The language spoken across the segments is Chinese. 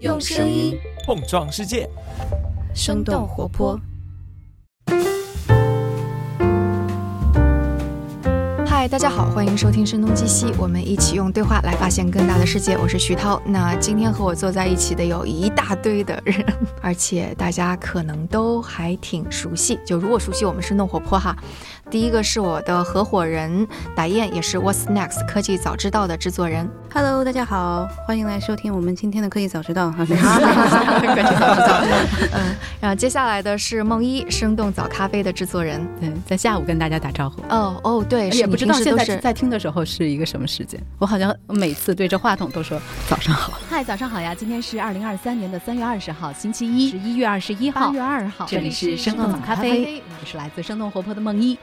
用声音碰撞世界，生动活泼。嗨，大家好，欢迎收听《声东击西》，我们一起用对话来发现更大的世界。我是徐涛。那今天和我坐在一起的有一大堆的人，而且大家可能都还挺熟悉。就如果熟悉我们生动活泼哈，第一个是我的合伙人达燕，也是 What's Next 科技早知道的制作人。Hello，大家好，欢迎来收听我们今天的科技早知道哈。科技早知道，嗯，然后接下来的是梦一，生动早咖啡的制作人。对，在下午跟大家打招呼。哦哦，对，是也不知道现在在听的时候是一个什么时间。我好像每次对着话筒都说早上好。嗨，早上好呀！今天是二零二三年的三月二十号，星期一，十一月二十一号，八月二号这里是生动早咖啡，我是来自生动活泼的梦一。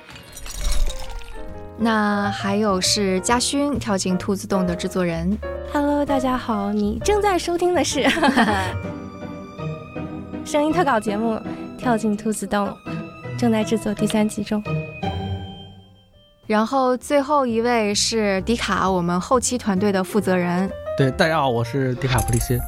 那还有是嘉勋，跳进兔子洞的制作人。Hello，大家好，你正在收听的是 声音特稿节目《跳进兔子洞》，正在制作第三集中。然后最后一位是迪卡，我们后期团队的负责人。对，大家好，我是迪卡普利西。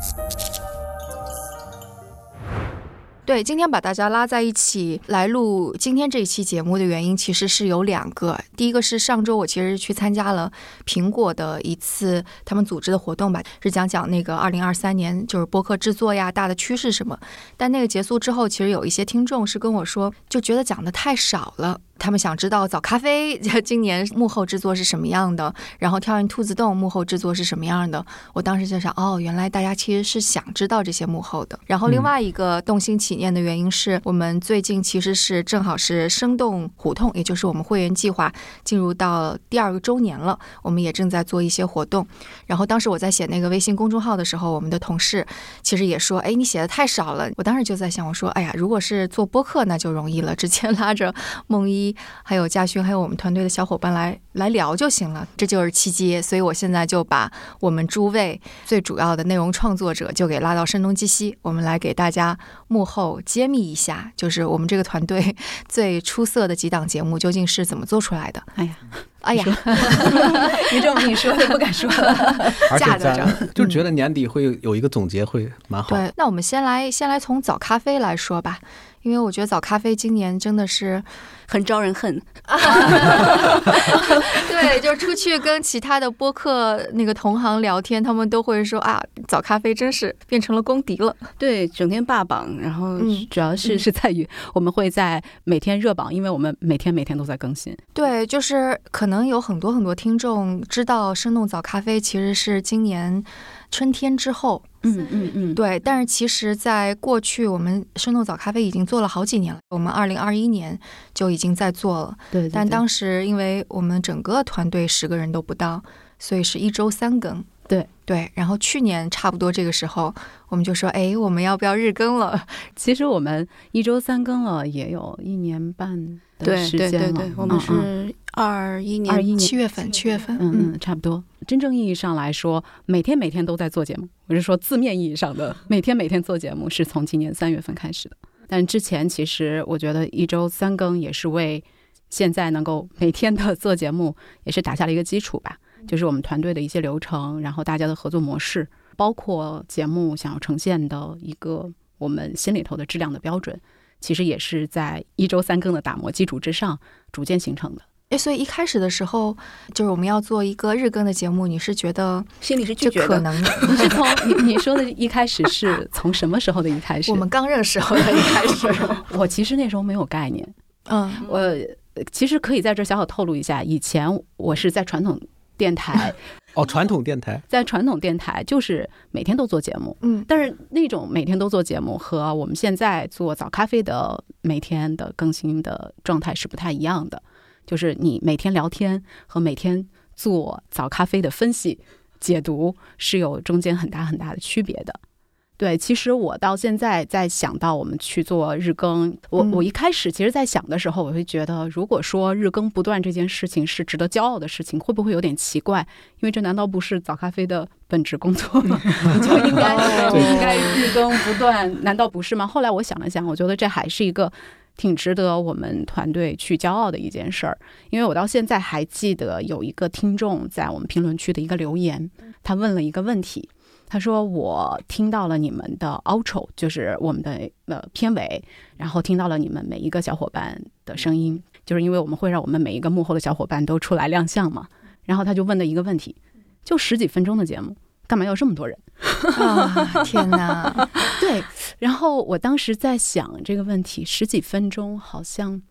对，今天把大家拉在一起来录今天这一期节目的原因，其实是有两个。第一个是上周我其实去参加了苹果的一次他们组织的活动吧，是讲讲那个二零二三年就是播客制作呀大的趋势什么。但那个结束之后，其实有一些听众是跟我说，就觉得讲的太少了。他们想知道早咖啡今年幕后制作是什么样的，然后跳进兔子洞幕后制作是什么样的。我当时就想，哦，原来大家其实是想知道这些幕后的。然后另外一个动心起念的原因是我们最近其实是正好是生动胡同，也就是我们会员计划进入到第二个周年了，我们也正在做一些活动。然后当时我在写那个微信公众号的时候，我们的同事其实也说，哎，你写的太少了。我当时就在想，我说，哎呀，如果是做播客那就容易了，直接拉着梦 一。还有嘉勋，还有我们团队的小伙伴来来聊就行了，这就是契机。所以我现在就把我们诸位最主要的内容创作者就给拉到声东击西，我们来给大家幕后揭秘一下，就是我们这个团队 最出色的几档节目究竟是怎么做出来的。哎呀，哎呀，你这么你说就不敢说了。而且架在这儿咱就觉得年底会有有一个总结，会蛮好。对，那我们先来先来从早咖啡来说吧，因为我觉得早咖啡今年真的是。很招人恨，对，就是出去跟其他的播客那个同行聊天，他们都会说啊，早咖啡真是变成了公敌了。对，整天霸榜，然后嗯主要是嗯是在于我们会在每天热榜，因为我们每天每天都在更新。对，就是可能有很多很多听众知道生动早咖啡其实是今年春天之后，嗯嗯嗯，对，但是其实在过去我们生动早咖啡已经做了好几年了，我们二零二一年就已经在做了，对对。但当时因为我们整个团队十个人都不到，所以是一周三更。对对，然后去年差不多这个时候，我们就说，哎，我们要不要日更了？其实我们一周三更了，也有一年半的对时间了。对对对，我们是二一年21年七月份，七月份，嗯嗯，差不多。真正意义上来说，每天每天都在做节目。我是说字面意义上的每天每天做节目，是从今年三月份开始的。但之前其实我觉得一周三更也是为现在能够每天的做节目，也是打下了一个基础吧。就是我们团队的一些流程，然后大家的合作模式，包括节目想要呈现的一个我们心里头的质量的标准，其实也是在一周三更的打磨基础之上逐渐形成的。哎，所以一开始的时候，就是我们要做一个日更的节目，你是觉得心里是拒绝的。可能？你是从你你说的一开始是从什么时候的一开始？我们刚认识后的一开始，我其实那时候没有概念，嗯我呃其实可以在这儿小小透露一下，以前我是在传统电台，哦，传统电台。在传统电台就是每天都做节目，嗯。但是那种每天都做节目和我们现在做早咖啡的每天的更新的状态是不太一样的，就是你每天聊天和每天做早咖啡的分析解读是有中间很大很大的区别的。对，其实我到现在在想到我们去做日更，我嗯我一开始其实，在想的时候，我会觉得，如果说日更不断这件事情是值得骄傲的事情，会不会有点奇怪？因为这难道不是早咖啡的本职工作吗？你 就应该就应该日更不断，难道不是吗？后来我想了想，我觉得这还是一个。挺值得我们团队去骄傲的一件事儿，因为我到现在还记得有一个听众在我们评论区的一个留言，他问了一个问题，他说我听到了你们的 outro，就是我们的呃片尾，然后听到了你们每一个小伙伴的声音，就是因为我们会让我们每一个幕后的小伙伴都出来亮相嘛。然后他就问了一个问题，就十几分钟的节目，干嘛要这么多人？啊，天哪！对。然后我当时在想这个问题，十几分钟好像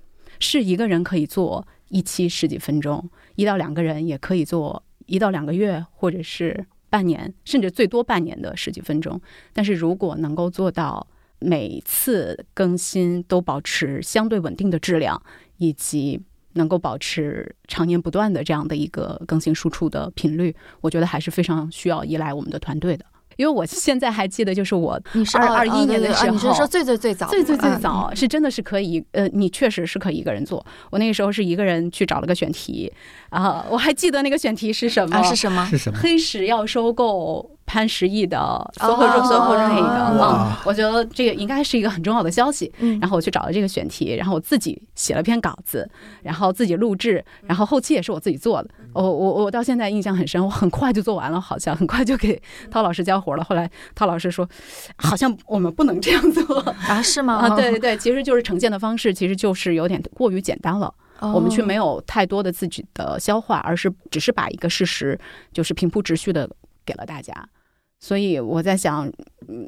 是一个人可以做一期十几分钟，一到两个人也可以做一到两个月，或者是。半年，甚至最多半年的十几分钟。但是如果能够做到每次更新都保持相对稳定的质量，以及能够保持常年不断的这样的一个更新输出的频率，我觉得还是非常需要依赖我们的团队的。因为我现在还记得，就是我二二一年的时候，你是说最最最早，最最最早是真的是可以，呃，你确实是可以一个人做。我那个时候是一个人去找了个选题，啊，我还记得那个选题是什么？是什么？是什么？黑石要收购。潘石屹的 SOHO 那个啊，我觉得这个应该是一个很重要的消息。然后我去找了这个选题，然后我自己写了篇稿子，然后自己录制，然后后期也是我自己做的。我我我到现在印象很深，我很快就做完了，好像 很快就给涛老师交活了。后来涛老师说，好像我们不能这样做啊？是吗？啊，对对对，其实就是呈现的方式，其实就是有点过于简单了。我们却没有太多的自己的消化，而是只是把一个事实，就是平铺直叙的给了大家。所以我在想，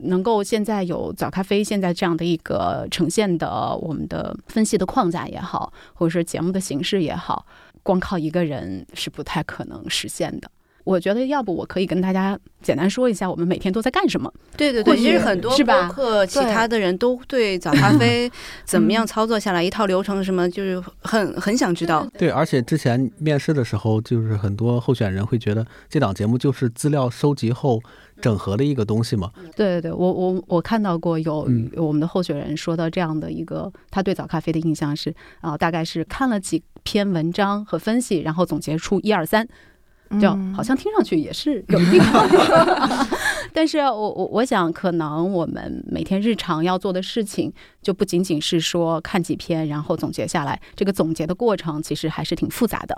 能够现在有早咖啡现在这样的一个呈现的我们的分析的框架也好，或者说节目的形式也好，光靠一个人是不太可能实现的。我觉得要不我可以跟大家简单说一下我们每天都在干什么。对对对，其实很多播客其他的人都对早咖啡 怎么样操作下来一套流程什么，就是很很想知道。对，而且之前面试的时候，就是很多候选人会觉得这档节目就是资料收集后整合的一个东西嘛。对对对，我我我看到过有我们的候选人说到这样的一个，他对早咖啡的印象是啊，大概是看了几篇文章和分析，然后总结出一二三。就好像听上去也是有一定的，但是我我我想，可能我们每天日常要做的事情，就不仅仅是说看几篇，然后总结下来。这个总结的过程其实还是挺复杂的，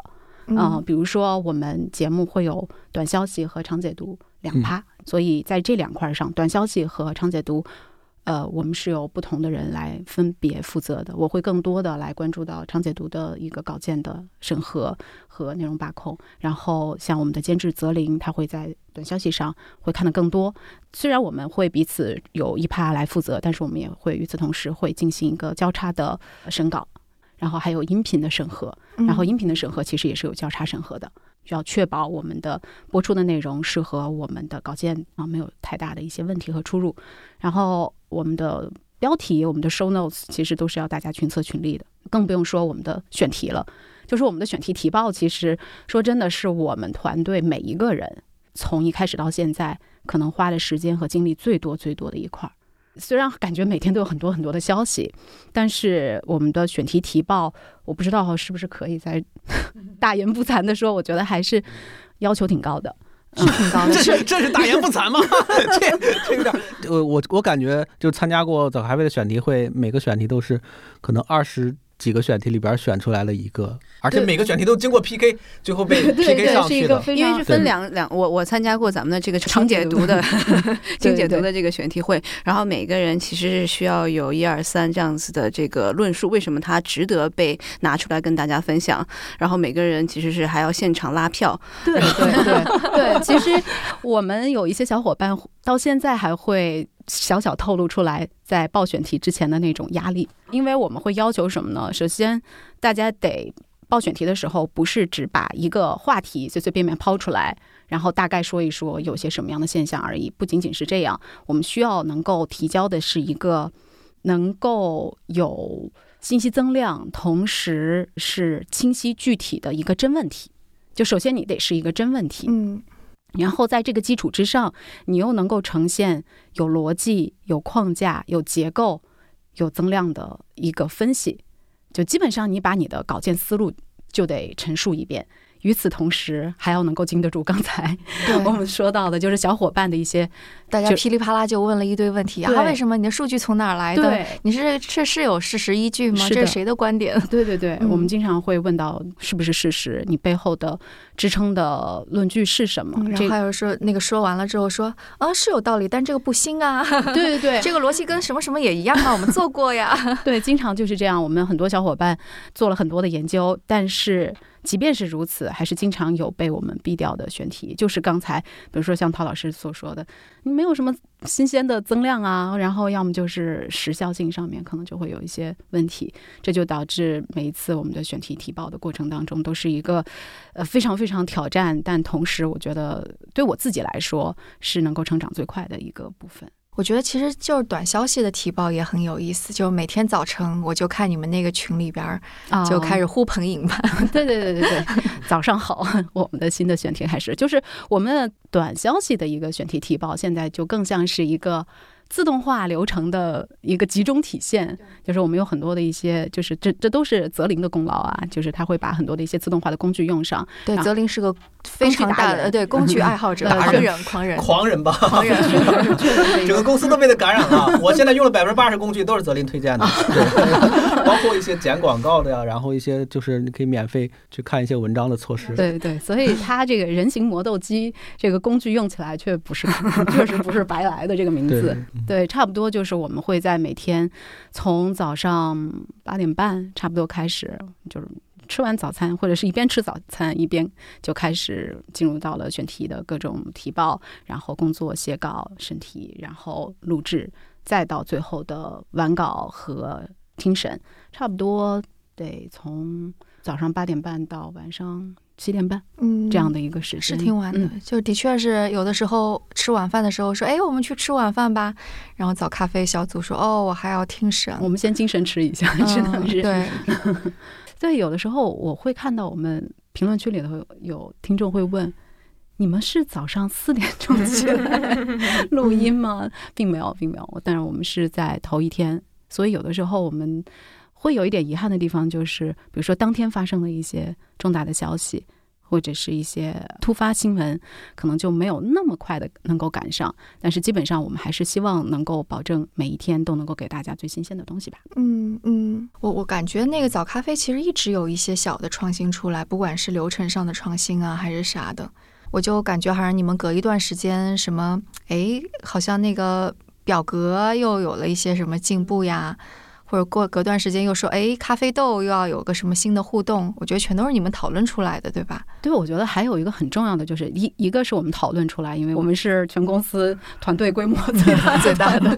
嗯，比如说我们节目会有短消息和长解读两趴，所以在这两块上，短消息和长解读。呃，我们是由不同的人来分别负责的。我会更多的来关注到长解读的一个稿件的审核和内容把控。然后像我们的监制泽林，他会在短消息上会看的更多。虽然我们会彼此有一趴来负责，但是我们也会与此同时会进行一个交叉的审稿，然后还有音频的审核。然后音频的审核其实也是有交叉审核的。需要确保我们的播出的内容是和我们的稿件啊，没有太大的一些问题和出入。然后我们的标题、我们的 show notes 其实都是要大家群策群力的，更不用说我们的选题了。就是我们的选题提报，其实说真的是我们团队每一个人从一开始到现在，可能花的时间和精力最多最多的一块儿。虽然感觉每天都有很多很多的消息，但是我们的选题提报，我不知道是不是可以在 大言不惭的说，我觉得还是要求挺高的，是挺高的。这是 这是大言不惭吗？这这有点，呃，我我感觉就参加过早咖啡的选题会，每个选题都是可能二十。几个选题里边选出来了一个，而且每个选题都经过 PK，最后被 PK 上去的。因为是分两两，我我参加过咱们的这个精 解读的精解读的这个选题会，然后每个人其实是需要有一二三这样子的这个论述，为什么他值得被拿出来跟大家分享。然后每个人其实是还要现场拉票。对对对对，其实我们有一些小伙伴到现在还会。小小透露出来，在报选题之前的那种压力，因为我们会要求什么呢？首先，大家得报选题的时候，不是只把一个话题随随便便抛出来，然后大概说一说有些什么样的现象而已。不仅仅是这样，我们需要能够提交的是一个能够有信息增量，同时是清晰具体的一个真问题。就首先你得是一个真问题，嗯。然后在这个基础之上，你又能够呈现有逻辑、有框架、有结构、有增量的一个分析，就基本上你把你的稿件思路就得陈述一遍。与此同时，还要能够经得住刚才对 我们说到的，就是小伙伴的一些大家噼里啪啦就问了一堆问题啊，为什么你的数据从哪儿来的？对你是这是有事实依据吗？是这是谁的观点？对 对对，嗯我们经常会问到是不是事实，你背后的支撑的论据是什么？嗯然后还有说那个说完了之后说啊是有道理，但这个不新啊，对对对，这个逻辑跟什么什么也一样啊，我们做过呀。对，经常就是这样。我们很多小伙伴做了很多的研究，但是即便是如此，还是经常有被我们毙掉的选题。就是刚才，比如说像陶老师所说的，你没有什么新鲜的增量啊，然后要么就是时效性上面可能就会有一些问题，这就导致每一次我们的选题提报的过程当中，都是一个呃非常非常挑战，但同时我觉得对我自己来说是能够成长最快的一个部分。我觉得其实就是短消息的提报也很有意思，就是每天早晨我就看你们那个群里边儿就开始呼朋引伴，对对对对对，早上好，我们的新的选题开始，就是我们短消息的一个选题提报，现在就更像是一个。自动化流程的一个集中体现，就是我们有很多的一些，就是这这都是泽林的功劳啊，就是他会把很多的一些自动化的工具用上。对，啊泽林是个非常大的对工具爱好者，达 狂人人狂人狂人吧，狂人。整个公司都被他感染了。我现在用了百分之八十工具都是泽林推荐的，对，包括一些剪广告的呀，然后一些就是你可以免费去看一些文章的措施。对对，所以他这个人形磨豆机这个工具用起来却不是，确实不是白来的这个名字。对，差不多就是我们会在每天从早上八点半差不多开始，就是吃完早餐或者是一边吃早餐一边就开始进入到了选题的各种提报，然后工作写稿、审题，然后录制，再到最后的完稿和听审，差不多得从早上八点半到晚上七点半嗯，这样的一个时间，是挺晚的，嗯就的确是有的时候吃晚饭的时候说，哎，我们去吃晚饭吧。然后早咖啡小组说，哦，我还要听审。我们先精神吃一下，真的嗯是。对，对，有的时候我会看到我们评论区里头有听众会问：“你们是早上四点钟起来 录音吗？”并没有，并没有。但是我们是在头一天，所以有的时候我们会有一点遗憾的地方，就是比如说当天发生的一些重大的消息。或者是一些突发新闻，可能就没有那么快的能够赶上，但是基本上我们还是希望能够保证每一天都能够给大家最新鲜的东西吧。嗯嗯，我我感觉那个早咖啡其实一直有一些小的创新出来，不管是流程上的创新啊，还是啥的，我就感觉好像你们隔一段时间什么，哎，好像那个表格又有了一些什么进步呀。或者过隔段时间又说，哎，咖啡豆又要有个什么新的互动，我觉得全都是你们讨论出来的，对吧？对，我觉得还有一个很重要的就是一一个是我们讨论出来，因为我们是全公司团队规模 最大最大的，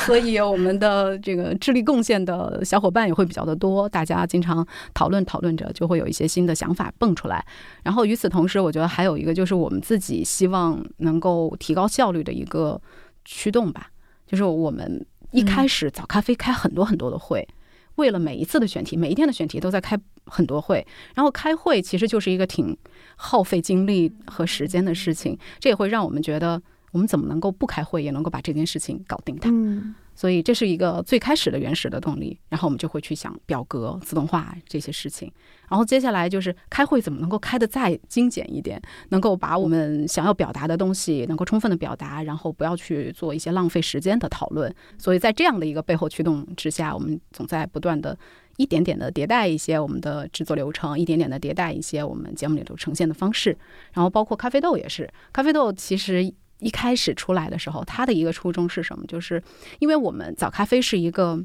所以我们的这个智力贡献的小伙伴也会比较的多，大家经常讨论讨论着，就会有一些新的想法蹦出来。然后与此同时，我觉得还有一个就是我们自己希望能够提高效率的一个驱动吧，就是我们一开始早咖啡开很多很多的会。为了每一次的选题，每一天的选题都在开很多会，然后开会其实就是一个挺耗费精力和时间的事情，这也会让我们觉得我们怎么能够不开会也能够把这件事情搞定它。嗯所以这是一个最开始的原始的动力，然后我们就会去想表格、自动化这些事情，然后接下来就是开会怎么能够开得再精简一点，能够把我们想要表达的东西能够充分的表达，然后不要去做一些浪费时间的讨论。所以在这样的一个背后驱动之下，我们总在不断的。一点点的迭代一些我们的制作流程，一点点的迭代一些我们节目里头呈现的方式，然后包括咖啡豆也是，咖啡豆其实。一开始出来的时候，他的一个初衷是什么？就是因为我们早咖啡是一个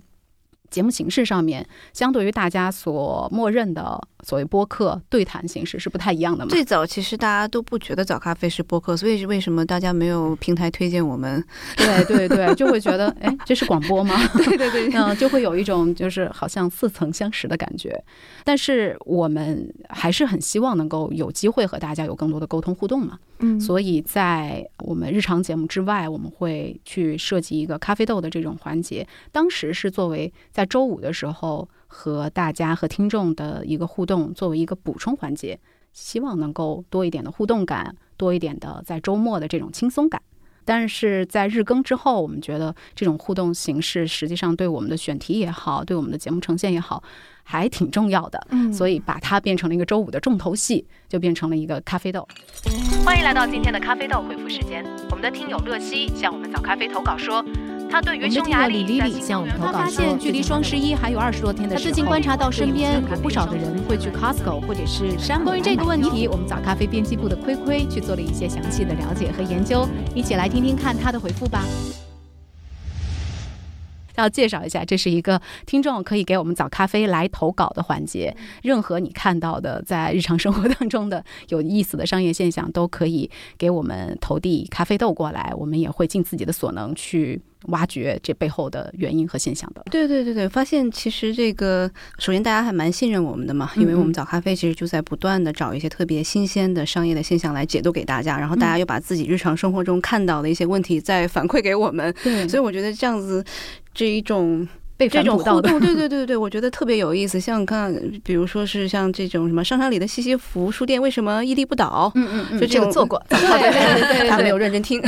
节目形式上面，相对于大家所默认的所谓播客对谈形式是不太一样的嘛。最早其实大家都不觉得早咖啡是播客，所以是为什么大家没有平台推荐我们？对对对，就会觉得哎，这是广播吗？对 对对，嗯，就会有一种就是好像似曾相识的感觉。但是我们还是很希望能够有机会和大家有更多的沟通互动嘛。嗯，所以在我们日常节目之外，我们会去设计一个咖啡豆的这种环节。当时是作为在周五的时候和大家和听众的一个互动，作为一个补充环节，希望能够多一点的互动感，多一点的在周末的这种轻松感。但是在日更之后，我们觉得这种互动形式实际上对我们的选题也好，对我们的节目呈现也好，还挺重要的。嗯所以把它变成了一个周五的重头戏，就变成了一个咖啡豆。欢迎来到今天的咖啡豆回复时间。我们的听友乐西向我们早咖啡投稿说，他对于匈牙利我们的听友李丽丽向我们投稿发现距离双十一还有二十多天的时候，他最近观察到身边有不少的人会去 Costco 或者是山姆。关于这个问题，我们早咖啡编辑部的亏亏去做了一些详细的了解和研究，一起来听听看他的回复吧。要介绍一下，这是一个听众可以给我们早咖啡来投稿的环节。任何你看到的在日常生活当中的有意思的商业现象，都可以给我们投递咖啡豆过来，我们也会尽自己的所能去挖掘这背后的原因和现象的。对对对对，发现其实这个，首先大家还蛮信任我们的嘛，因为我们早咖啡其实就在不断的找一些特别新鲜的商业的现象来解读给大家，然后大家又把自己日常生活中看到的一些问题再反馈给我们，对所以我觉得这样子这一种。被这种互动，对对 对对，我觉得特别有意思。像看，比如说是像这种什么商场里的西西弗书店为什么屹立不倒？嗯嗯嗯，就这个做过，对对对对 他没有认真听。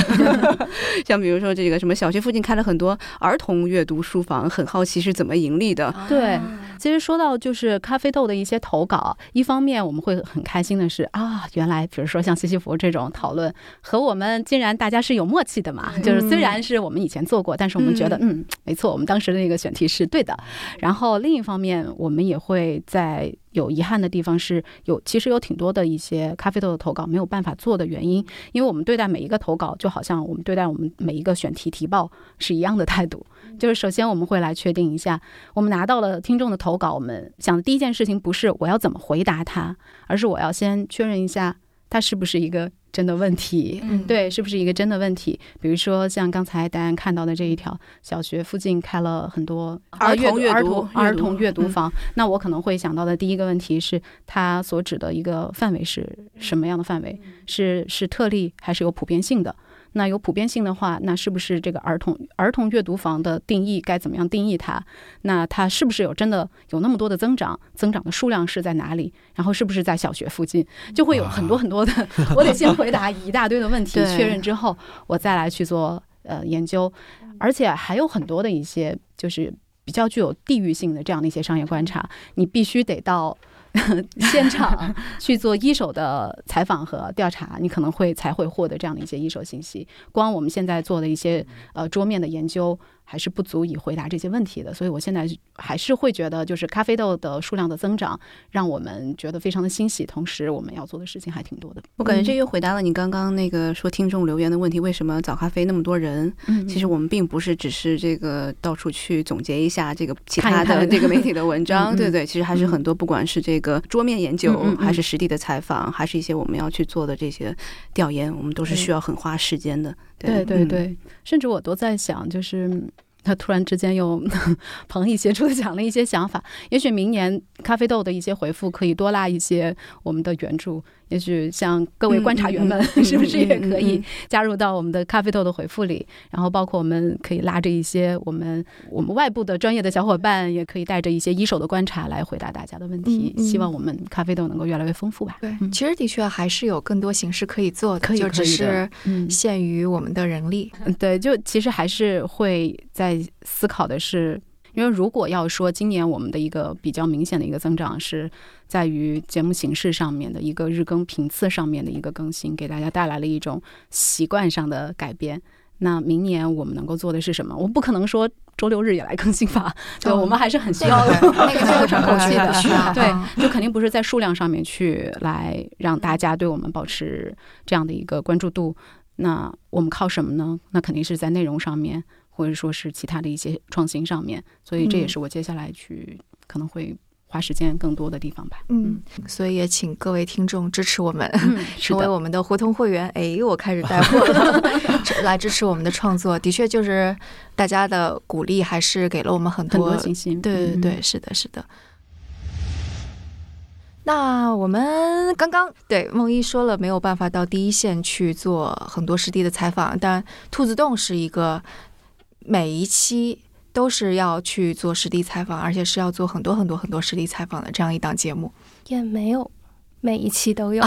像比如说这个什么小区附近开了很多儿童阅读书房，很好奇是怎么盈利的。对，其实说到就是咖啡豆的一些投稿，一方面我们会很开心的是啊，原来比如说像西西弗这种讨论和我们竟然大家是有默契的嘛，就是虽然是我们以前做过，但是我们觉得嗯没错，我们当时的那个选题是对的。然后另一方面，我们也会在有遗憾的地方是有，其实有挺多的一些咖啡豆的投稿没有办法做的原因，因为我们对待每一个投稿，就好像我们对待我们每一个选题提报是一样的态度。就是首先我们会来确定一下，我们拿到了听众的投稿，我们想的第一件事情不是我要怎么回答他，而是我要先确认一下他是不是一个真的问题。嗯，对，是不是一个真的问题？比如说像刚才大家看到的这一条，小学附近开了很多儿童阅读儿童阅读房，那我可能会想到的第一个问题是，它所指的一个范围是什么样的范围？是是特例还是有普遍性的？那有普遍性的话，那是不是这个儿童儿童阅读房的定义该怎么样定义它？那它是不是有真的有那么多的增长？增长的数量是在哪里？然后是不是在小学附近？就会有很多很多的，我得先回答一大堆的问题，确认之后，我再来去做呃研究，而且还有很多的一些就是比较具有地域性的这样的一些商业观察，你必须得到。现场去做一手的采访和调查，你可能会才会获得这样的一些一手信息。光我们现在做的一些呃桌面的研究，还是不足以回答这些问题的。所以我现在还是会觉得，就是咖啡豆的数量的增长，让我们觉得非常的欣喜。同时，我们要做的事情还挺多的。我感觉这又回答了你刚刚那个说听众留言的问题：为什么早咖啡那么多人？嗯其实我们并不是只是这个到处去总结一下这个其他的这个媒体的文章，对对，其实还是很多，不管是这个桌面研究，还是实地的采访，还是一些我们要去做的这些调研，我们都是需要很花时间的。对对嗯对，甚至我都在想，就是他突然之间又彭毅协助的讲了一些想法，也许明年咖啡豆的一些回复可以多拉一些我们的援助，也许像各位观察员们 是不是也可以加入到我们的咖啡豆的回复里？然后包括我们可以拉着一些我们我们外部的专业的小伙伴，也可以带着一些一手的观察来回答大家的问题。希望我们咖啡豆能够越来越丰富吧。对，嗯其实的确还是有更多形式可以做的，可以就只是嗯限于我们的人力。嗯，对，就其实还是会在思考的是，因为如果要说今年我们的一个比较明显的一个增长是在于节目形式上面的一个日更频次上面的一个更新，给大家带来了一种习惯上的改变。那明年我们能够做的是什么？我不可能说周六日也来更新吧，对，哦我们还是很需要那个 那个就喘口气的对嗯，就肯定不是在数量上面去来让大家对我们保持这样的一个关注度。那我们靠什么呢？那肯定是在内容上面，或者说是其他的一些创新上面。所以这也嗯是我接下来去可能会花时间更多的地方吧。嗯，所以也请各位听众支持我们，嗯，成为，我们的胡同会员。哎，我开始带货了，来支持我们的创作。的确，就是大家的鼓励，还是给了我们很很多多信心。嗯对对对，是的，是的。那我们刚刚对梦一说了，没有办法到第一线去做很多实地的采访，但兔子洞是一个每一期都是要去做实地采访，而且是要做很多很多很多实地采访的这样一档节目。也没有每一期都有。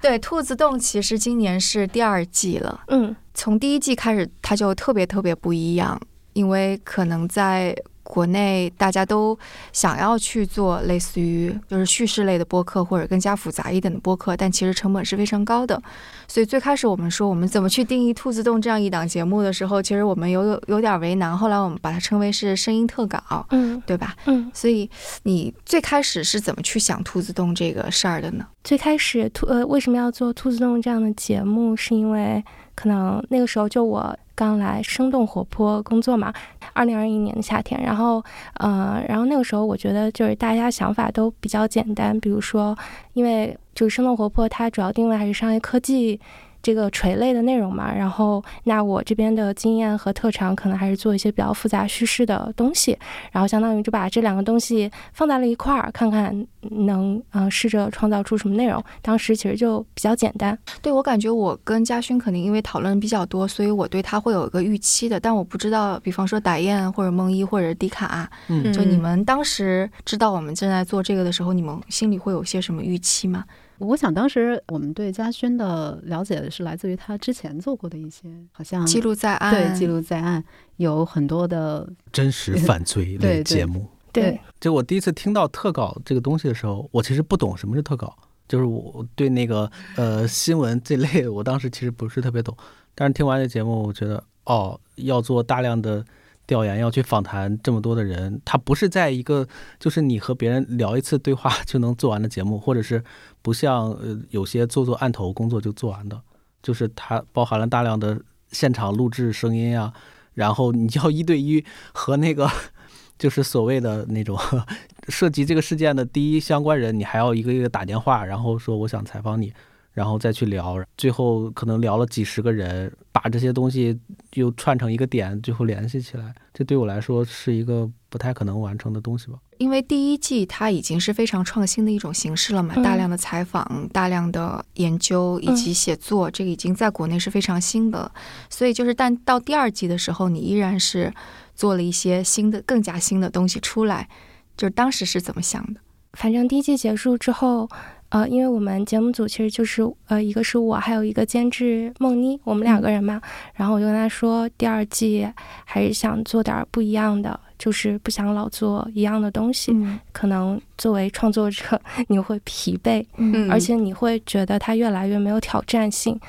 对，兔子洞其实今年是第二季了。嗯，从第一季开始，它就特别特别不一样，因为可能在国内大家都想要去做类似于就是叙事类的播客，或者更加复杂一点的播客，但其实成本是非常高的。所以最开始我们说我们怎么去定义《兔子洞》这样一档节目的时候，其实我们有有有点为难。后来我们把它称为是声音特稿，嗯对吧？嗯，所以你最开始是怎么去想《兔子洞》这个事儿的呢？最开始兔呃为什么要做兔子洞这样的节目，是因为可能那个时候就我刚来生动活泼工作嘛，二零二一年的夏天，然后呃，然后那个时候我觉得就是大家想法都比较简单，比如说因为就是生动活泼，它主要定位还是商业科技。这个垂类的内容嘛，然后那我这边的经验和特长可能还是做一些比较复杂叙事的东西，然后相当于就把这两个东西放在了一块儿，看看能嗯、呃试着创造出什么内容。当时其实就比较简单，对我感觉我跟嘉勋肯定因为讨论比较多，所以我对他会有一个预期的，但我不知道，比方说打雁或者梦一或者迪卡，嗯就你们当时知道我们正在做这个的时候，你们心里会有些什么预期吗？我想当时我们对嘉轩的了解是来自于他之前做过的一些，好像记录在案，对记录在案，有很多的真实犯罪 类节目。对，就我第一次听到特稿这个东西的时候，我其实不懂什么是特稿，就是我对那个呃新闻这类，我当时其实不是特别懂。但是听完这节目，我觉得哦，要做大量的调研，要去访谈这么多的人，他不是在一个就是你和别人聊一次对话 就能做完的节目，或者是不像呃有些做做案头工作就做完的，就是它包含了大量的现场录制声音啊，然后你要一对一和那个 就是所谓的那种 涉及这个事件的第一相关人，你还要一个一个打电话，然后说我想采访你，然后再去聊，最后可能聊了几十个人，把这些东西又串成一个点，最后联系起来，这对我来说是一个不太可能完成的东西吧。因为第一季它已经是非常创新的一种形式了嘛，嗯大量的采访、大量的研究以及写作，这个已经在国内是非常新的。所以就是，但到第二季的时候，你依然是做了一些新的、更加新的东西出来。就是当时是怎么想的？反正第一季结束之后，呃，因为我们节目组其实就是呃，一个是我，还有一个监制梦妮，我们两个人嘛。然后我就跟他说，第二季还是想做点儿不一样的，就是不想老做一样的东西。嗯可能作为创作者，你会疲惫，嗯而且你会觉得它越来越没有挑战性。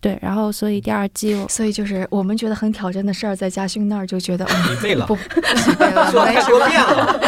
对，然后所以第二季我所以就是我们觉得很挑战的事儿，在嘉勋那儿就觉得嗯疲惫了不不 疲惫了，说没什么太多遍了。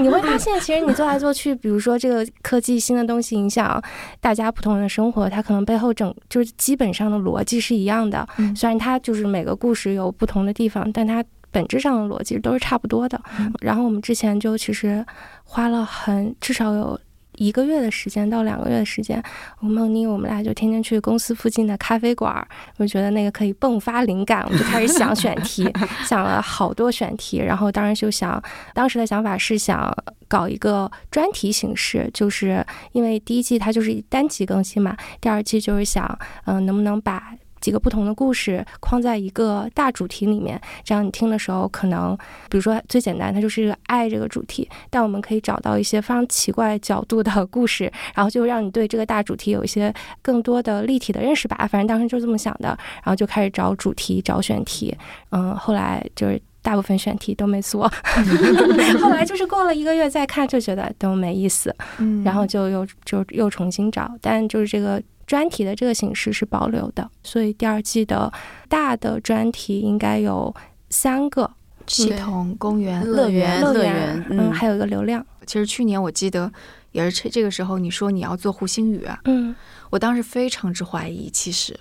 你会发现，其实你做来做去，比如说这个科技新的东西影响大家普通人的生活，它可能背后整就是基本上的逻辑是一样的。嗯虽然它就是每个故事有不同的地方，但它本质上的逻辑都是差不多的。嗯然后我们之前就其实花了很至少有。一个月的时间到两个月的时间，我梦妮我们俩就天天去公司附近的咖啡馆，我觉得那个可以迸发灵感，我就开始想选题，想了好多选题，然后当时就想，当时的想法是想搞一个专题形式，就是因为第一季它就是单集更新嘛，第二季就是想，嗯、能不能把几个不同的故事框在一个大主题里面，这样你听的时候可能，比如说最简单，它就是爱这个主题，但我们可以找到一些非常奇怪角度的故事，然后就让你对这个大主题有一些更多的立体的认识吧。反正当时就这么想的，然后就开始找主题、找选题，嗯，后来就是。大部分选题都没做，后来就是过了一个月再看，就觉得都没意思，嗯然后就又就又重新找，但就是这个专题的这个形式是保留的，所以第二季的大的专题应该有三个系统、公园、乐园乐乐园嗯，嗯。还有一个流量，其实去年我记得也是这这个时候，你说你要做胡星宇，啊。嗯，我当时非常之怀疑，其实。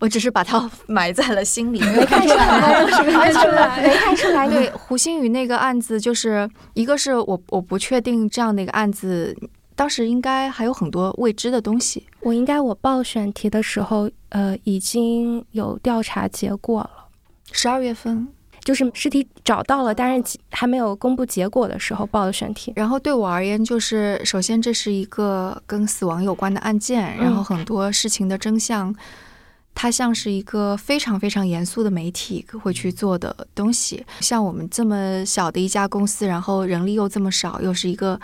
我只是把它埋在了心里，没看出来，没看出来，没看出来，对胡星宇那个案子，就是一个是我我不确定这样的一个案子，当时应该还有很多未知的东西。我应该我报选题的时候，呃，已经有调查结果了。十二月份，就是尸体找到了，但是还没有公布结果的时候报的选题。然后对我而言，就是首先这是一个跟死亡有关的案件，然后很多事情的真相，它像是一个非常非常严肃的媒体会去做的东西。像我们这么小的一家公司，然后人力又这么少，又是一个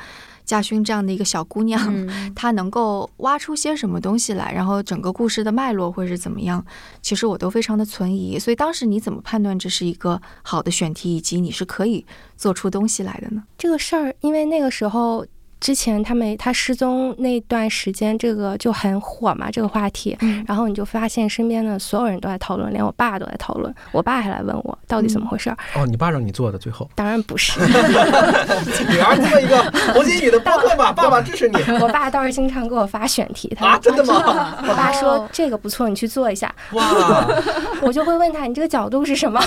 嘉勋这样的一个小姑娘，嗯 她能够挖出些什么东西来，然后整个故事的脉络会是怎么样，其实我都非常的存疑。所以当时你怎么判断这是一个好的选题，以及你是可以做出东西来的呢？这个事儿，因为那个时候之前他没他失踪那段时间，这个就很火嘛，这个话题。嗯然后你就发现身边的所有人都在讨论，连我爸都在讨论。我爸还来问我到底怎么回事儿。哦，你爸让你做的，最后当然不是，女儿做一个红心宇的播客吧，爸爸支持你我爸倒是经常给我发选题，他啊！说真的吗？我爸说哦这个不错，你去做一下。哇，我就会问他，你这个角度是什么？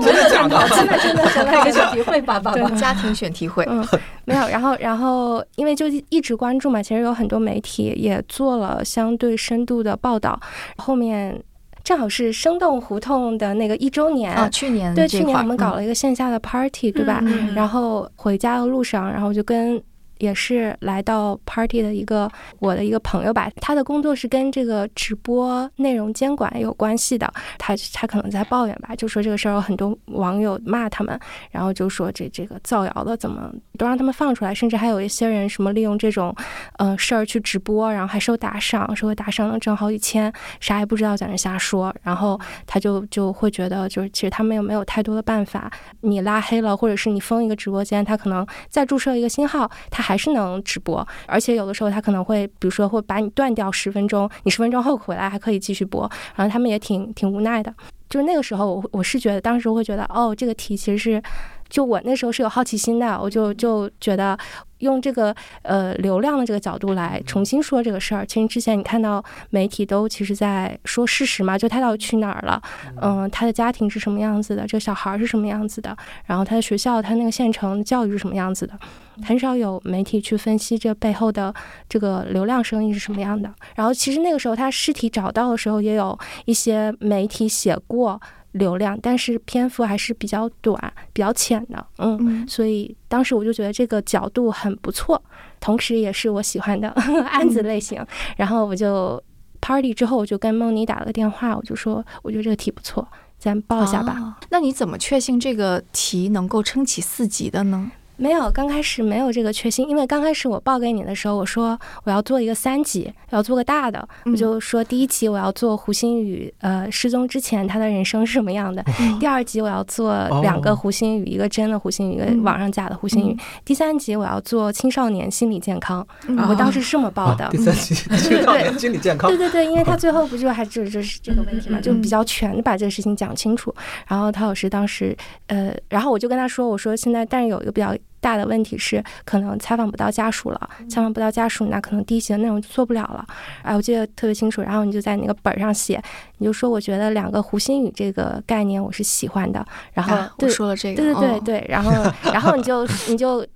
真的假的？真的真的真的开个选题会吧，爸爸。家庭选题会，嗯，没有。然后，然后，因为就一直关注嘛，其实有很多媒体也做了相对深度的报道。后面正好是生动胡同的那个一周年，啊，去年对，去年我们搞嗯了一个线下的 party，、对吧？嗯然后回家的路上，然后就跟也是来到 party 的一个我的一个朋友吧，他的工作是跟这个直播内容监管有关系的，他他可能在抱怨吧，就说这个事儿有很多网友骂他们，然后就说这这个造谣的怎么都让他们放出来，甚至还有一些人什么利用这种呃事儿去直播，然后还收打赏，收个打赏能挣好几千，啥也不知道在那瞎说，然后他就就会觉得就是其实他们又没有太多的办法，你拉黑了或者是你封一个直播间，他可能再注册一个新号，他还是能直播，而且有的时候他可能会比如说会把你断掉十分钟，你十分钟后回来还可以继续播，然后他们也挺挺无奈的。就是那个时候我我是觉得当时会觉得哦这个题其实是。就我那时候是有好奇心的，我就就觉得用这个呃流量的这个角度来重新说这个事儿。其实之前你看到媒体都其实在说事实嘛，就他到底去哪儿了，嗯、他的家庭是什么样子的，这个小孩儿是什么样子的，然后他的学校他那个县城教育是什么样子的，很少有媒体去分析这背后的这个流量生意是什么样的。然后其实那个时候他尸体找到的时候，也有一些媒体写过。流量，但是篇幅还是比较短、比较浅的，嗯，嗯所以当时我就觉得这个角度很不错，同时也是我喜欢的 案子类型。然后我就 party 之后，我就跟梦妮打了个电话，我就说我觉得这个题不错，咱报一下吧。哦那你怎么确信这个题能够撑起四级的呢？没有，刚开始没有这个确信，因为刚开始我报给你的时候，我说我要做一个三级，要做个大的，嗯。我就说第一集我要做胡鑫宇，呃，失踪之前他的人生是什么样的，嗯。第二集我要做两个胡鑫宇，一个真的胡鑫宇，一个嗯网上假的胡鑫宇，嗯。第三集我要做青少年心理健康，嗯。我当时是这么报的。啊。第三集青少年心理健康。对，对对，因为他最后不就还就就是这个问题嘛，就比较全的把这个事情讲清楚。然后陶老师当时，呃，然后我就跟他说，我说现在但是有一个比较大的问题是，可能采访不到家属了，采访不到家属，那可能第一期的内容就做不了了。哎，我记得特别清楚。然后你就在那个本儿上写，你就说我觉得两个胡心宇这个概念我是喜欢的。然后、啊我对说了这个，对对对哦，对，然后然后你就你就。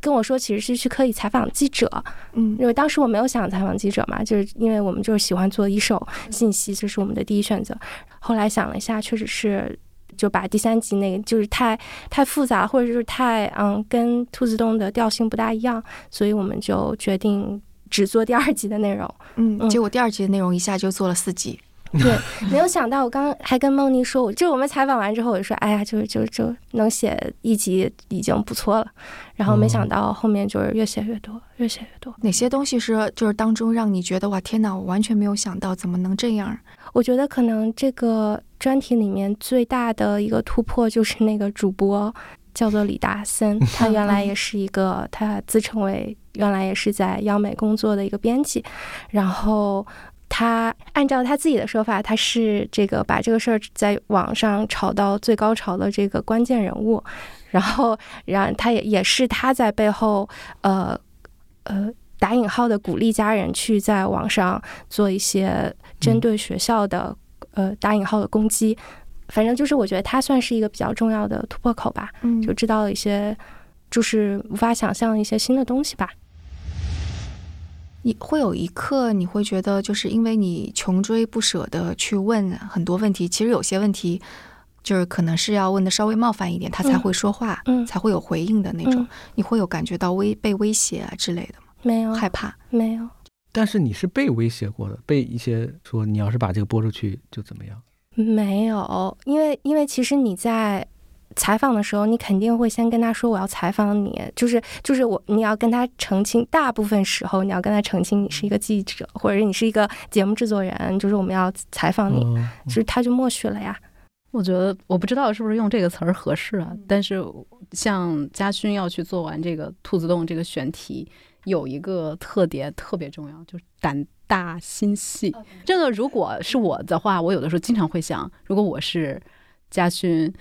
跟我说，其实是去可以采访记者，嗯因为当时我没有想采访记者嘛，就是因为我们就是喜欢做一手信息，这是我们的第一选择。后来想了一下，确实是就把第三集那个就是太太复杂，或者就是太嗯跟兔子洞的调性不大一样，所以我们就决定只做第二集的内容。嗯，嗯结果第二集的内容一下就做了四集，对，没有想到，我刚刚还跟梦妮说，我就我们采访完之后，我就说，哎呀，就就就能写一集已经不错了。然后没想到后面就是越写越多，越写越多。哪些东西是就是当中让你觉得哇天哪，我完全没有想到怎么能这样？我觉得可能这个专题里面最大的一个突破就是那个主播叫做李达森，他原来也是一个，他自称为原来也是在央美工作的一个编辑，然后。他按照他自己的说法，他是这个把这个事儿在网上炒到最高潮的这个关键人物，然后，然后他也也是他在背后，呃呃打引号的鼓励家人去在网上做一些针对学校的、呃打引号的攻击，反正就是我觉得它算是一个比较重要的突破口吧，嗯就知道了一些就是无法想象的一些新的东西吧。你会有一刻，你会觉得，就是因为你穷追不舍的去问很多问题，其实有些问题就是可能是要问的稍微冒犯一点，他才嗯会说话，嗯才会有回应的那种。嗯你会有感觉到威被威胁啊之类的吗？没有，害怕？没有，但是你是被威胁过的，被一些说你要是把这个播出去就怎么样？没有，因为因为其实你在采访的时候，你肯定会先跟他说我要采访你，就是就是我你要跟他澄清，大部分时候你要跟他澄清你是一个记者，或者你是一个节目制作人，就是我们要采访你，嗯就是他就默许了呀。我觉得我不知道是不是用这个词儿合适啊，但是像嘉勋要去做完这个兔子洞这个选题，有一个特点特别重要，就是胆大心细。这个，如果是我的话，我有的时候经常会想，如果我是家勋。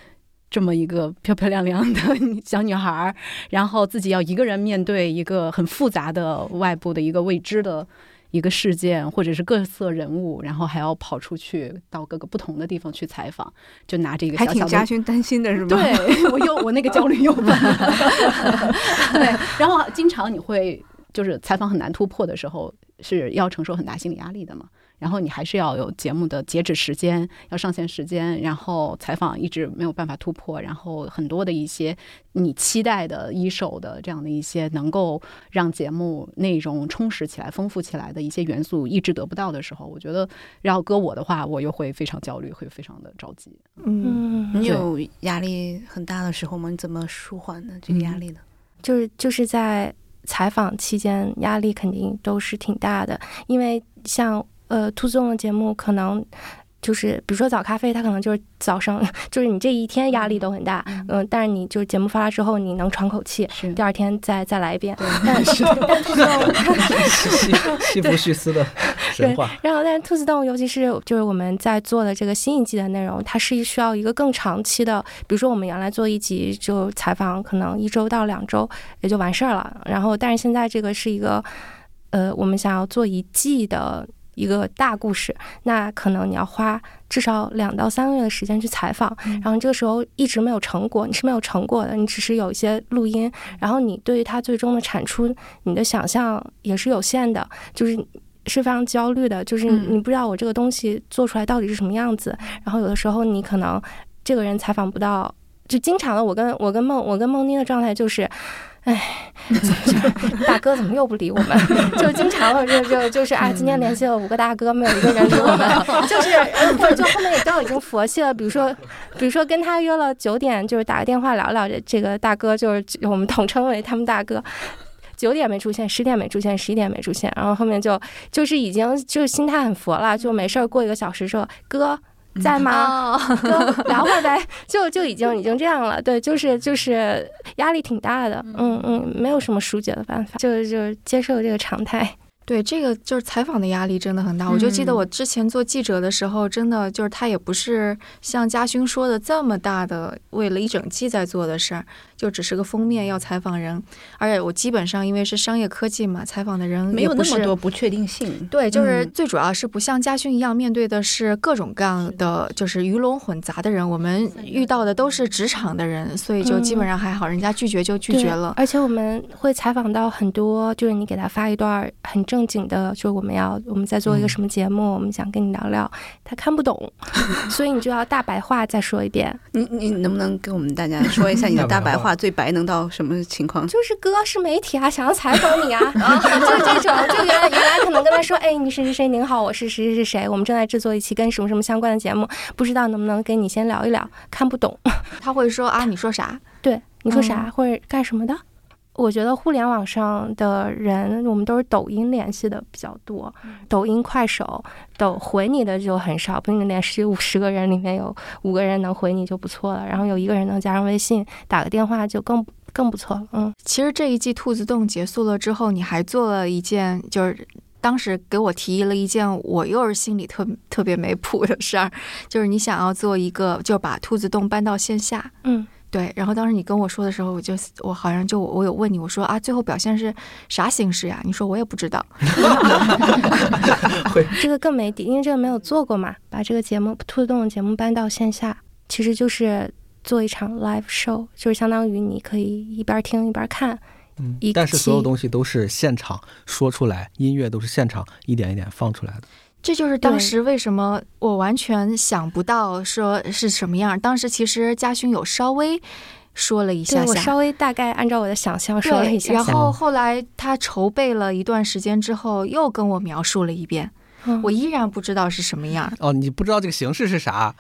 这么一个漂漂亮亮的小女孩儿，然后自己要一个人面对一个很复杂的外部的一个未知的一个事件，或者是各色人物，然后还要跑出去到各个不同的地方去采访，就拿着一个还挺小小的嘉勋担心的是吗？对 我又我那个焦虑又犯了。对，然后经常你会就是采访很难突破的时候，是要承受很大心理压力的嘛。然后你还是要有节目的截止时间，要上线时间，然后采访一直没有办法突破，然后很多的一些你期待的一手的这样的一些能够让节目内容充实起来、丰富起来的一些元素一直得不到的时候，我觉得要搁我的话，我又会非常焦虑，会非常的着急。嗯，嗯，你有压力很大的时候吗？你怎么舒缓呢？这个压力呢？就是就是在采访期间，压力肯定都是挺大的，因为像呃兔子洞的节目，可能就是比如说早咖啡，它可能就是早上，就是你这一天压力都很大，嗯、但是你就是节目发了之后，你能喘口气，是第二天再再来一遍。但是 但兔子洞，西西弗叙斯的神话，然后但是兔子洞，尤其是就是我们在做的这个新一季的内容，它是需要一个更长期的，比如说我们原来做一集就采访，可能一周到两周也就完事儿了。然后但是现在这个是一个，呃，我们想要做一季的。一个大故事，那可能你要花至少两到三个月的时间去采访，然后这个时候一直没有成果，你是没有成果的，你只是有一些录音，然后你对于它最终的产出，你的想象也是有限的，就是是非常焦虑的，就是嗯你不知道我这个东西做出来到底是什么样子，然后有的时候你可能这个人采访不到，就经常的我跟我跟梦我跟梦妮的状态就是。唉，大哥怎么又不理我们？就经常的就就就是啊，今天联系了五个大哥，没有一个人理我们，就是呃或者就后面也都已经佛系了。比如说，比如说跟他约了九点，就是打个电话聊聊，这这个大哥就是我们统称为他们大哥。九点没出现，十点没出现，十一点没出现，然后后面就就是已经就是心态很佛了，就没事儿过一个小时之后哥在吗？聊会儿呗，就 就已经已经这样了。对，就是就是压力挺大的，嗯嗯，没有什么疏解的办法，就就接受这个常态。对，这个就是采访的压力真的很大。我就记得我之前做记者的时候，真的就是他也不是像嘉勋说的这么大的，为了一整季在做的事儿，就只是个封面要采访人，而且我基本上因为是商业科技嘛，采访的人没有那么多不确定性。对，就是嗯最主要是不像嘉勋一样面对的是各种各样的，就是鱼龙混杂的人。我们遇到的都是职场的人，所以就基本上还好，人家拒绝就拒绝了。而且我们会采访到很多，就是你给他发一段很正经的，就是我们要我们在做一个什么节目，我们想跟你聊聊，他看不懂，所以你就要大白话再说一遍。你你能不能给我们大家说一下你的 大白话最白能到什么情况？就是哥是媒体啊，想要采访你啊，就是这种。就原来原来可能跟他说，哎，你是谁谁您好，我是谁谁谁谁，我们正在制作一期跟什么什么相关的节目，不知道能不能跟你先聊一聊，看不懂。他会说啊，你说啥？对，你说嗯啥、或者干什么的？我觉得互联网上的人，我们都是抖音联系的比较多，抖音、快手抖回你的就很少，不能连十五十个人里面有五个人能回你就不错了，然后有一个人能加上微信打个电话就更更不错了。嗯，其实这一季兔子洞结束了之后，你还做了一件，就是当时给我提议了一件我又是心里特特别没谱的事儿，就是你想要做一个，就把兔子洞搬到线下。嗯，对，然后当时你跟我说的时候，我就我好像就我有问你，我说啊，最后表现是啥形式呀？你说我也不知道。这个更没底，因为这个没有做过嘛。把这个节目兔子洞的节目搬到线下，其实就是做一场 live show，就是相当于你可以一边听一边看。嗯一，但是所有东西都是现场说出来，音乐都是现场一点一点放出来的。这就是当时为什么我完全想不到说是什么样。当时其实嘉勋有稍微说了一对我下下，稍微大概按照我的想象说了一，下下，然后后来他筹备了一段时间之后，又跟我描述了一遍，嗯我依然不知道是什么样。哦，你不知道这个形式是啥？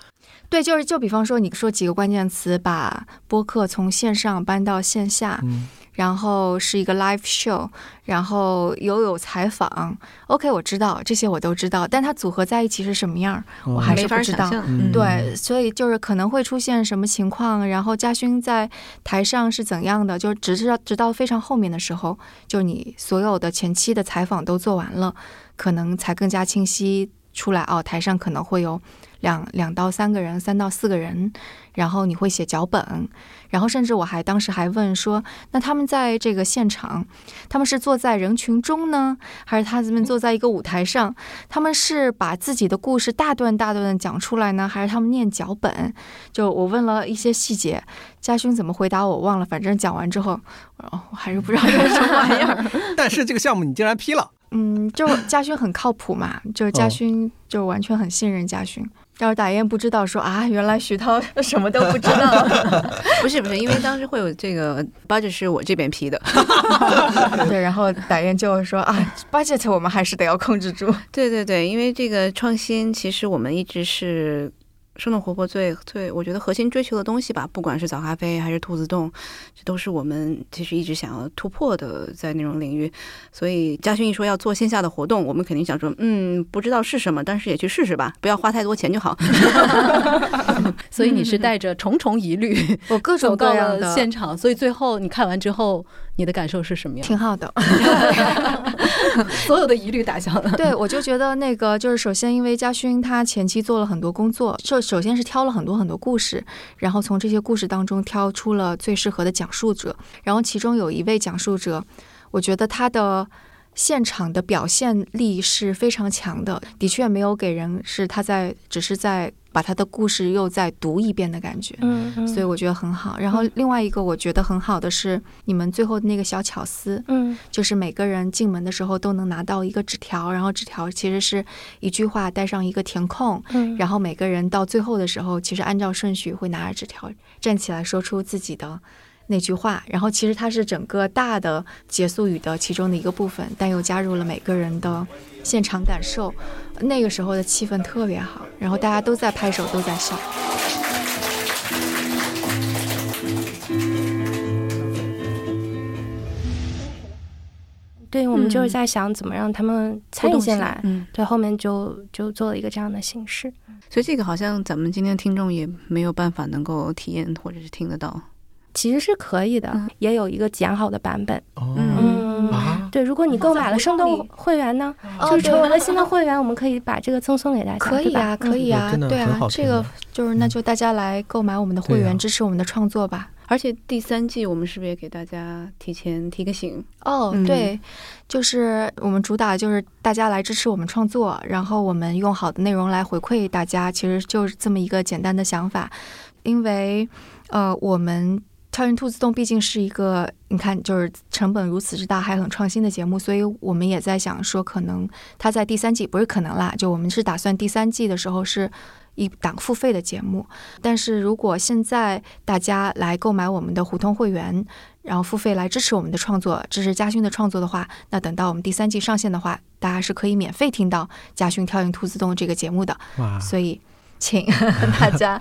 对，就是就比方说，你说几个关键词，把播客从线上搬到线下，嗯，然后是一个 live show，然后又有采访。OK，我知道这些我都知道，但它组合在一起是什么样，我还是不知道。嗯对，所以就是可能会出现什么情况，然后嘉勋在台上是怎样的，就直到直到非常后面的时候，就你所有的前期的采访都做完了，可能才更加清晰出来哦，台上可能会有两两到三个人，三到四个人，然后你会写脚本，然后甚至我还当时还问说，那他们在这个现场，他们是坐在人群中呢，还是他们坐在一个舞台上？他们是把自己的故事大段大段的讲出来呢，还是他们念脚本？就我问了一些细节，嘉勋怎么回答我忘了，反正讲完之后，哦，我还是不知道这是什么玩意儿。但是这个项目你竟然批了，嗯，就嘉勋很靠谱嘛，就是嘉勋就完全很信任嘉勋。要是打雁不知道说啊，原来徐涛 什么都不知道，不是不是，因为当时会有这个 budget 是我这边批的，对，然后打雁就说啊，budget 我们还是得要控制住。对对对，因为这个创新，其实我们一直是生动活泼最最，我觉得核心追求的东西吧，不管是早咖啡还是兔子洞，这都是我们其实一直想要突破的在内容领域。所以嘉勋一说要做线下的活动，我们肯定想说，嗯，不知道是什么，但是也去试试吧，不要花太多钱就好。所以你是带着重重疑虑我各种到了各样的现场，所以最后你看完之后，你的感受是什么样？挺好的。所有的疑虑打消了。对，我就觉得那个就是首先，因为嘉勋他前期做了很多工作，就首先是挑了很多很多故事，然后从这些故事当中挑出了最适合的讲述者，然后其中有一位讲述者，我觉得他的。现场的表现力是非常强的，的确没有给人是他在只是在把他的故事又再读一遍的感觉。嗯嗯，所以我觉得很好。然后另外一个我觉得很好的是你们最后的那个小巧思，嗯就是每个人进门的时候都能拿到一个纸条，然后纸条其实是一句话带上一个填空，嗯，然后每个人到最后的时候，其实按照顺序会拿着纸条站起来说出自己的。那句话，然后其实它是整个大的结束语的其中的一个部分，但又加入了每个人的现场感受。那个时候的气氛特别好，然后大家都在拍手，都在笑。对，我们就是嗯在想怎么让他们参与进来。嗯，对，后面就就做了一个这样的形式。所以这个好像咱们今天听众也没有办法能够体验或者是听得到。其实是可以的，嗯也有一个剪好的版本。哦嗯，啊，对，如果你购买了生动会员呢，就是成为了新的会员，我们可以把这个赠送给大家。可以啊，可以啊，对，啊这个就是那就大家来购买我们的会员，啊支持我们的创作吧。而且第三季我们是不是也给大家提前提个醒？哦，嗯对，就是我们主打就是大家来支持我们创作，然后我们用好的内容来回馈大家，其实就是这么一个简单的想法。因为呃，我们跳进兔子洞毕竟是一个你看就是成本如此之大还很创新的节目，所以我们也在想说，可能它在第三季不是可能啦，就我们是打算第三季的时候是。一档付费的节目，但是如果现在大家来购买我们的互通会员，然后付费来支持我们的创作，支持嘉勋的创作的话，那等到我们第三季上线的话，大家是可以免费听到嘉勋跳进兔子洞这个节目的。哇，所以，请 大家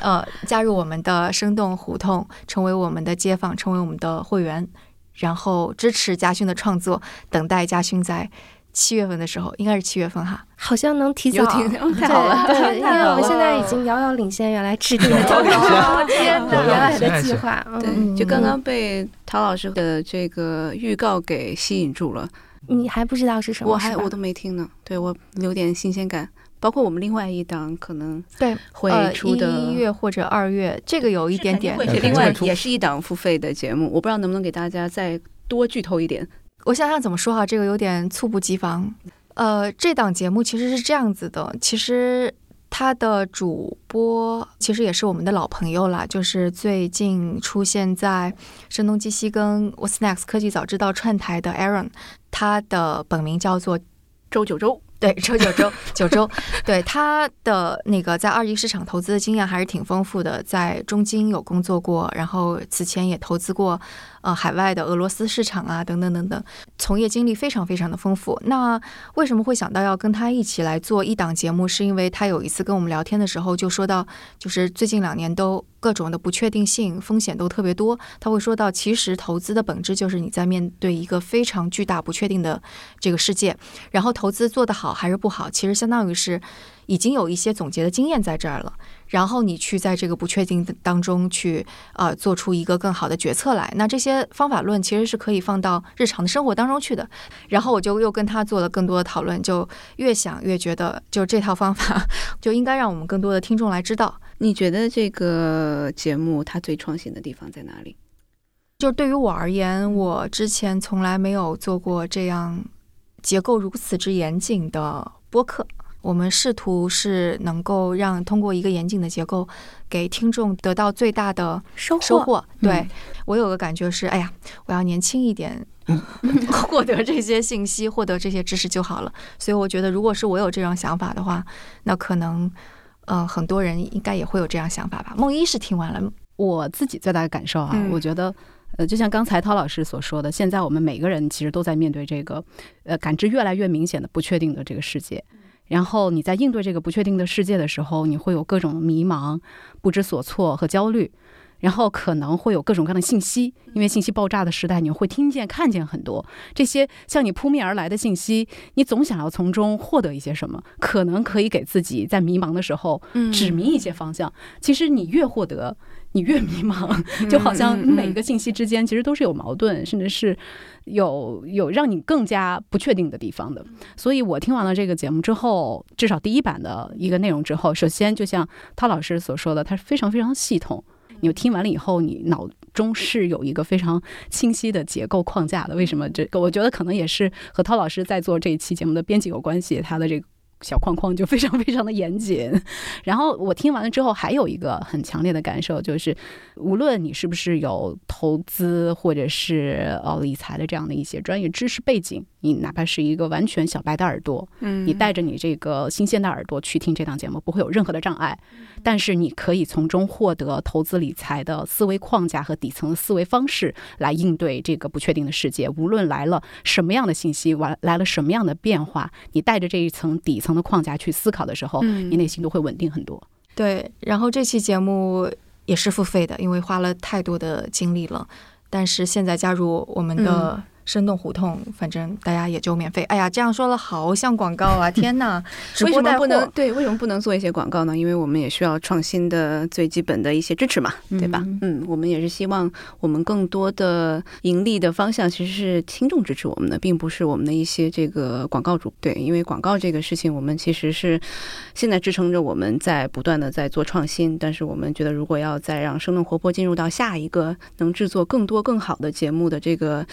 呃加入我们的生动胡同，成为我们的街坊，成为我们的会员，然后支持嘉勋的创作，等待嘉勋在七月份的时候，应该是七月份哈。好像能提早 太好了，对，因为我们现在已经遥遥领先原来制定的这个哦天哪，原来的计划。对，嗯，就刚刚被陶老师的这个预告给吸引住了，你还不知道是什么？我还我都没听呢，对我留点新鲜感。包括我们另外一档可能对，会呃，出的一月或者二月，这个有一点点另外出也是一档付费的节目，我不知道能不能给大家再多剧透一点。我想想怎么说哈，这个有点猝不及防。呃，这档节目其实是这样子的，其实它的主播其实也是我们的老朋友啦，就是最近出现在声东击西跟 What's Next 科技早知道串台的 Aaron，他的本名叫做周九周，对，周九州，九州，对他的那个在二级市场投资的经验还是挺丰富的，在中金有工作过，然后此前也投资过呃海外的俄罗斯市场啊，等等等等，从业经历非常非常的丰富。那为什么会想到要跟他一起来做一档节目？是因为他有一次跟我们聊天的时候就说到，就是最近两年都各种的不确定性、风险都特别多。他会说到，其实投资的本质就是你在面对一个非常巨大不确定的这个世界，然后投资做得好还是不好，其实相当于是已经有一些总结的经验在这儿了。然后你去在这个不确定的当中去呃做出一个更好的决策来，那这些方法论其实是可以放到日常的生活当中去的。然后我就又跟他做了更多的讨论，就越想越觉得，就这套方法就应该让我们更多的听众来知道。你觉得这个节目它最创新的地方在哪里？就对于我而言，我之前从来没有做过这样结构如此之严谨的播客。我们试图是能够让通过一个严谨的结构，给听众得到最大的收收获。对我有个感觉是，哎呀，我要年轻一点，获得这些信息，获得这些知识就好了。所以我觉得，如果是我有这种想法的话，那可能，呃，很多人应该也会有这样想法吧。梦一是听完了，我自己最大的感受啊，嗯我觉得。呃，就像刚才涛老师所说的，现在我们每个人其实都在面对这个，呃，感知越来越明显的不确定的这个世界。然后你在应对这个不确定的世界的时候，你会有各种迷茫、不知所措和焦虑。然后可能会有各种各样的信息，因为信息爆炸的时代，你会听见、看见很多这些向你扑面而来的信息，你总想要从中获得一些什么，可能可以给自己在迷茫的时候指明一些方向。其实你越获得，你越迷茫，就好像每一个信息之间其实都是有矛盾，甚至是有有让你更加不确定的地方的。所以我听完了这个节目之后，至少第一版的一个内容之后，首先就像涛老师所说的，它是非常非常系统。你听完了以后，你脑中是有一个非常清晰的结构框架的。为什么这个？我觉得可能也是和涛老师在做这一期节目的编辑有关系，他的这个。小框框就非常非常的严谨，然后我听完了之后，还有一个很强烈的感受，就是无论你是不是有投资或者是呃理财的这样的一些专业知识背景，你哪怕是一个完全小白的耳朵，嗯你带着你这个新鲜的耳朵去听这档节目，不会有任何的障碍。但是你可以从中获得投资理财的思维框架和底层的思维方式，来应对这个不确定的世界。无论来了什么样的信息，完来了什么样的变化，你带着这一层底层的框架去思考的时候，嗯你内心都会稳定很多。对，然后这期节目也是付费的，因为花了太多的精力了。但是现在加入我们的生动胡同，反正大家也就免费。哎呀，这样说了好像广告啊！天哪，直为什么播带货不能对？为什么不能做一些广告呢？因为我们也需要创新的最基本的一些支持嘛，对吧？嗯，我们也是希望我们更多的盈利的方向其实是听众支持我们的，并不是我们的一些这个广告主。对，因为广告这个事情，我们其实是现在支撑着我们在不断的在做创新，但是我们觉得如果要再让生动活泼进入到下一个能制作更多更好的节目的这个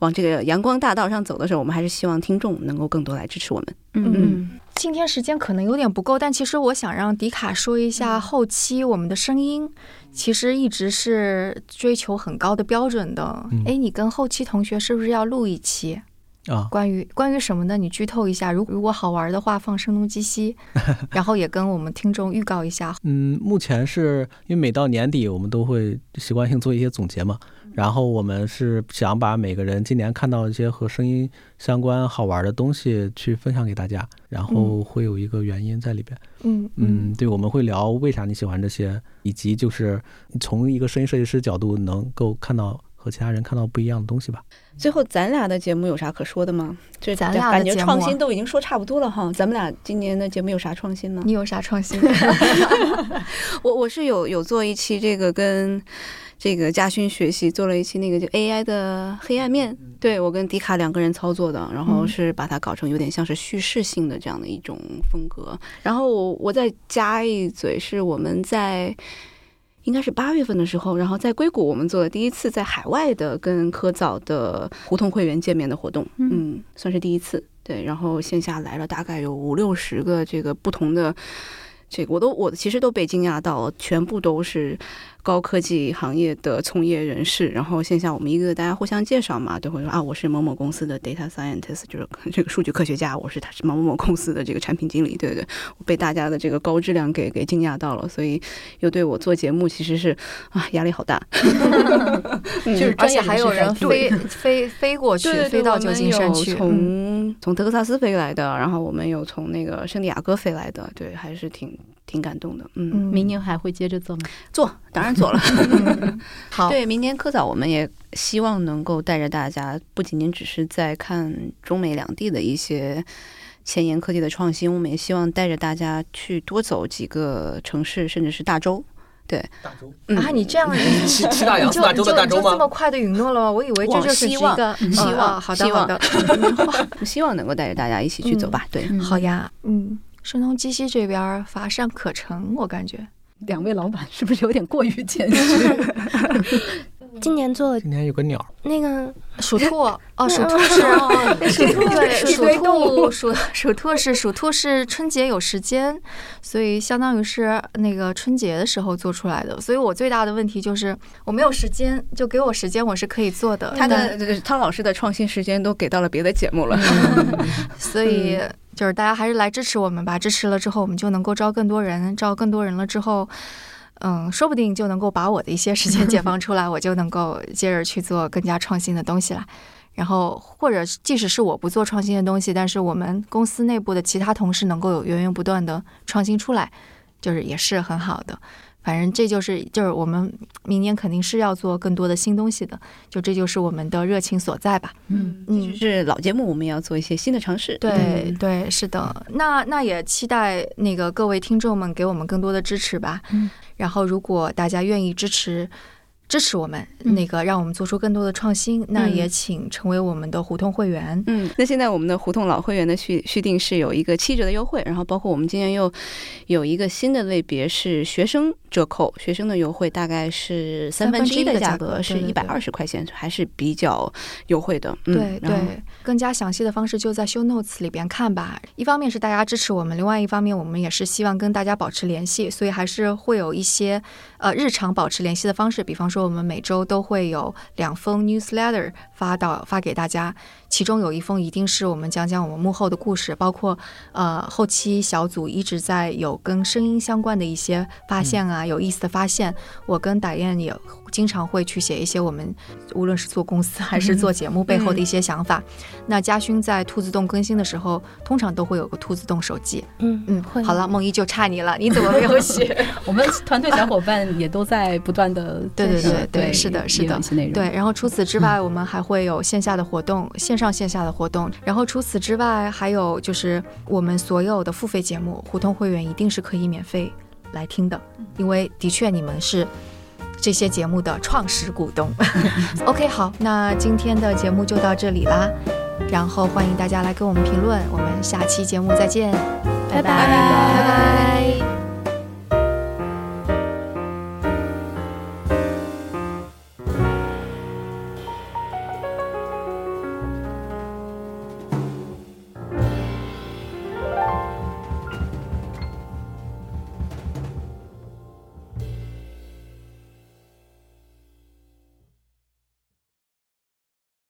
往这个阳光大道上走的时候，我们还是希望听众能够更多来支持我们。嗯嗯，今天时间可能有点不够，但其实我想让迪卡说一下后期我们的声音，其实一直是追求很高的标准的。嗯哎、你跟后期同学是不是要录一期啊，关于关于什么呢？你剧透一下，如如果好玩的话，放声东击西，然后也跟我们听众预告一下。嗯，目前是因为每到年底，我们都会习惯性做一些总结嘛。然后我们是想把每个人今年看到一些和声音相关好玩的东西去分享给大家，然后会有一个原因在里边。嗯嗯，对，我们会聊为啥你喜欢这些，以及就是从一个声音设计师角度能够看到和其他人看到不一样的东西吧。最后，咱俩的节目有啥可说的吗？这咱俩感觉创新都已经说差不多了哈。咱们俩今年的节目有啥创新呢？你有啥创新？我我是有有做一期这个跟这个嘉勋学习做了一期那个就 AI 的黑暗面，对我跟迪卡两个人操作的，然后嗯是把它搞成有点像是叙事性的这样的一种风格。然后我我再加一嘴，是我们在。应该是八月份的时候，然后在硅谷我们做的第一次在海外的跟科早的胡同会员见面的活动，嗯，算是第一次。对，然后线下来了大概有五六十个这个不同的，这个我都我其实都被惊讶到了，全部都是高科技行业的从业人士，然后线下我们一个个大家互相介绍嘛，都会说啊，我是某某公司的 data scientist，就是 这个数据科学家，我是他是某某某公司的这个产品经理，对对对，我被大家的这个高质量给给惊讶到了，所以又对我做节目其实是啊压力好大，就是而且还有人飞飞飞过去，飞到旧金山去，从从德克萨斯飞来的，然后我们有从那个圣地亚哥飞来的，对，还是挺。挺感动的，嗯，明年还会接着做吗？做，当然做了。好，对，明年科早我们也希望能够带着大家，不仅仅只是在看中美两地的一些前沿科技的创新，我们也希望带着大家去多走几个城市，甚至是大洲。对，大洲啊，你这样，七七大洋四大洲的大洲吗？这么快的允诺了吗？我以为这就是一个希望，好的，好的，希望能够带着大家一起去走吧。对，好呀，嗯。声东击西这边乏善可陈，我感觉两位老板是不是有点过于谦虚？今年做，今年有个鸟，那个 属兔哦，属兔是 属兔对，属兔属属兔是属兔是春节有时间，所以相当于是那个春节的时候做出来的。所以我最大的问题就是我没有时间，就给我时间我是可以做的。他的汤老师的创新时间都给到了别的节目了，所以。就是大家还是来支持我们吧，支持了之后，我们就能够招更多人，招更多人了之后，嗯，说不定就能够把我的一些时间解放出来，我就能够接着去做更加创新的东西了。然后，或者即使是我不做创新的东西，但是我们公司内部的其他同事能够有源源不断的创新出来，就是也是很好的。反正这就是就是我们明年肯定是要做更多的新东西的，就这就是我们的热情所在吧。嗯嗯，是老节目，我们也要做一些新的尝试。对对，是的。那那也期待那个各位听众们给我们更多的支持吧。嗯，然后如果大家愿意支持。支持我们，那个让我们做出更多的创新，那也请成为我们的胡同会员。嗯，那现在我们的胡同老会员的续续订是有一个七折的优惠，然后包括我们今年又有一个新的类别是学生折扣，学生的优惠大概是三分之一的价格，是一百二十块钱，还是比较优惠的。对对，更加详细的方式就在 show notes 里边看吧。一方面是大家支持我们，另外一方面我们也是希望跟大家保持联系，所以还是会有一些呃日常保持联系的方式，比方说。我们每周都会有两封 newsletter 发到发给大家，其中有一封一定是我们讲讲我们幕后的故事，包括呃后期小组一直在有跟声音相关的一些发现啊，有意思的发现。我跟打燕也经常会去写一些我们无论是做公司还是做节目背后的一些想法。那嘉勋在兔子洞更新的时候，通常都会有个兔子洞手记。嗯嗯，会。好了，梦一就差你了，你怎么没有写？我们团队小伙伴也都在不断的对对对对，是的是的，对。然后除此之外，我们还会有线下的活动，线上线下的活动。然后除此之外，还有就是我们所有的付费节目，胡同会员一定是可以免费来听的，因为的确你们是。这些节目的创始股东。OK，好，那今天的节目就到这里啦，然后欢迎大家来给我们评论，我们下期节目再见，拜拜，拜拜。